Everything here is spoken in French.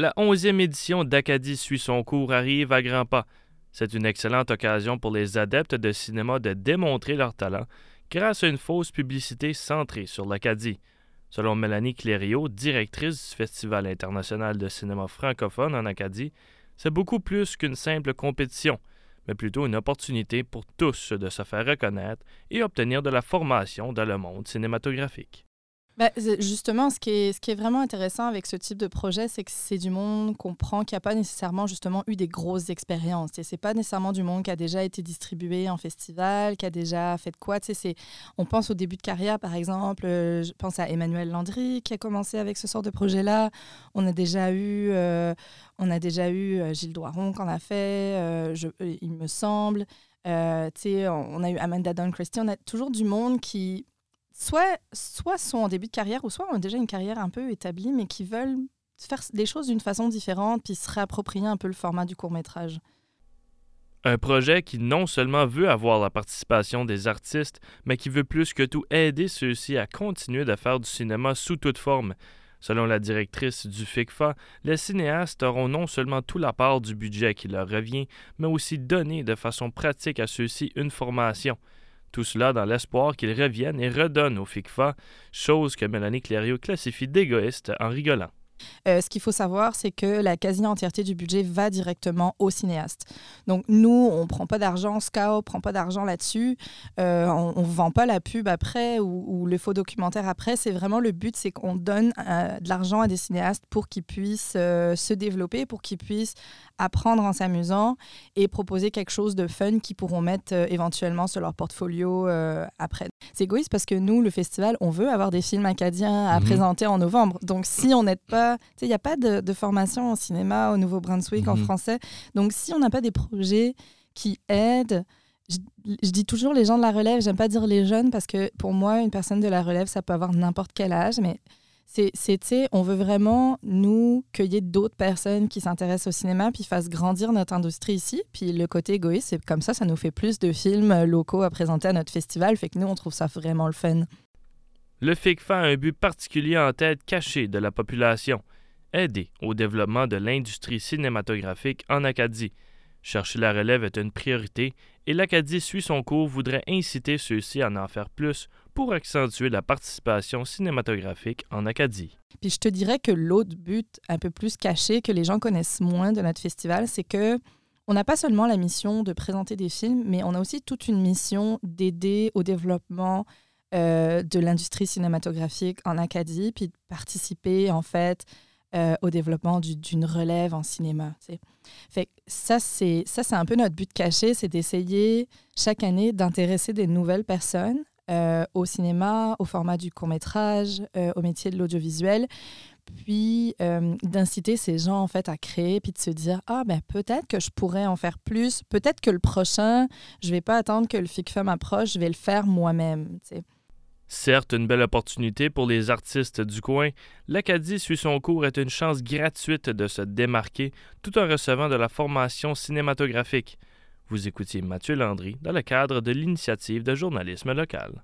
La onzième édition d'Acadie suit son cours arrive à grands pas. C'est une excellente occasion pour les adeptes de cinéma de démontrer leur talent grâce à une fausse publicité centrée sur l'Acadie. Selon Mélanie Clériot, directrice du Festival international de cinéma francophone en Acadie, c'est beaucoup plus qu'une simple compétition, mais plutôt une opportunité pour tous de se faire reconnaître et obtenir de la formation dans le monde cinématographique. Bah, justement, ce qui, est, ce qui est vraiment intéressant avec ce type de projet, c'est que c'est du monde qu'on prend qui n'a pas nécessairement justement eu des grosses expériences. Ce n'est pas nécessairement du monde qui a déjà été distribué en festival, qui a déjà fait de quoi. On pense au début de carrière, par exemple, euh, je pense à Emmanuel Landry qui a commencé avec ce sort de projet-là. On a déjà eu, euh, on a déjà eu euh, Gilles Doiron qu'on a fait, il me semble. on a eu Amanda Don Christie. On a toujours du monde qui soit, soit sont en début de carrière ou soit ont déjà une carrière un peu établie, mais qui veulent faire des choses d'une façon différente puis se réapproprier un peu le format du court métrage. Un projet qui non seulement veut avoir la participation des artistes, mais qui veut plus que tout aider ceux-ci à continuer de faire du cinéma sous toute forme. Selon la directrice du FICFA, les cinéastes auront non seulement tout la part du budget qui leur revient, mais aussi donner de façon pratique à ceux-ci une formation. Tout cela dans l'espoir qu'ils reviennent et redonnent au FICFA, chose que Mélanie Clériot classifie d'égoïste en rigolant. Euh, ce qu'il faut savoir, c'est que la quasi-entièreté du budget va directement au cinéaste. Donc, nous, on ne prend pas d'argent, SCAO ne prend pas d'argent là-dessus. Euh, on ne vend pas la pub après ou, le faux documentaire après. C'est vraiment le but, c'est qu'on donne euh, de l'argent à des cinéastes pour qu'ils puissent se développer, pour qu'ils puissent apprendre en s'amusant et proposer quelque chose de fun qu'ils pourront mettre éventuellement sur leur portfolio après. C'est égoïste parce que nous, le festival, on veut avoir des films acadiens à mhm. présenter en novembre. Donc, si on n'aide pas il n'y a pas de, formation en cinéma au Nouveau-Brunswick en mhm. français. Donc, si on n'a pas des projets qui aident, je, dis toujours les gens de la relève, j'aime pas dire les jeunes parce que pour moi, une personne de la relève, ça peut avoir n'importe quel âge, mais c'est, on veut vraiment, nous, cueillir d'autres personnes qui s'intéressent au cinéma puis fassent grandir notre industrie ici. Puis le côté égoïste, c'est comme ça, ça nous fait plus de films locaux à présenter à notre festival. Fait que nous, on trouve ça vraiment le fun. Le FICFA a un but particulier en tête caché de la population, aider au développement de l'industrie cinématographique en Acadie. Chercher la relève est une priorité et l'Acadie suit son cours voudrait inciter ceux-ci à en faire plus pour accentuer la participation cinématographique en Acadie. Puis je te dirais que l'autre but un peu plus caché que les gens connaissent moins de notre festival, c'est que on n'a pas seulement la mission de présenter des films, mais on a aussi toute une mission d'aider au développement euh, de l'industrie cinématographique en Acadie, puis de participer en fait euh, au développement d'une relève en cinéma. C'est ça, c'est un peu notre but caché, c'est d'essayer chaque année d'intéresser des nouvelles personnes euh, au cinéma, au format du court métrage, au métier de l'audiovisuel, puis d'inciter ces gens en fait à créer, puis de se dire ah ben peut-être que je pourrais en faire plus, peut-être que le prochain, je vais pas attendre que le FICFEM approche, je vais le faire moi-même. Certes, une belle opportunité pour les artistes du coin, l'Acadie suit son cours est une chance gratuite de se démarquer tout en recevant de la formation cinématographique. Vous écoutiez Mathieu Landry dans le cadre de l'initiative de journalisme local.